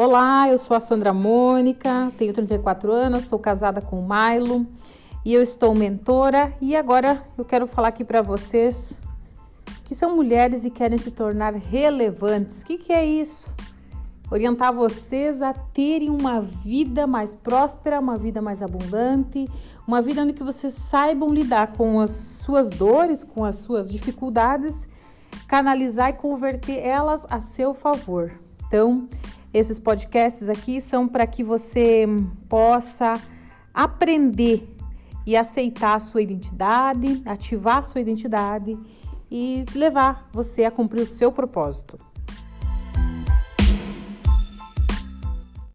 Olá, eu sou a Sandra Mônica, tenho 34 anos, sou casada com o Milo e eu estou mentora e agora eu quero falar aqui para vocês que são mulheres e querem se tornar relevantes. O que, que é isso? Orientar vocês a terem uma vida mais próspera, uma vida mais abundante, uma vida onde que vocês saibam lidar com as suas dores, com as suas dificuldades, canalizar e converter elas a seu favor. Então, esses podcasts aqui são para que você possa aprender e aceitar a sua identidade, ativar a sua identidade e levar você a cumprir o seu propósito.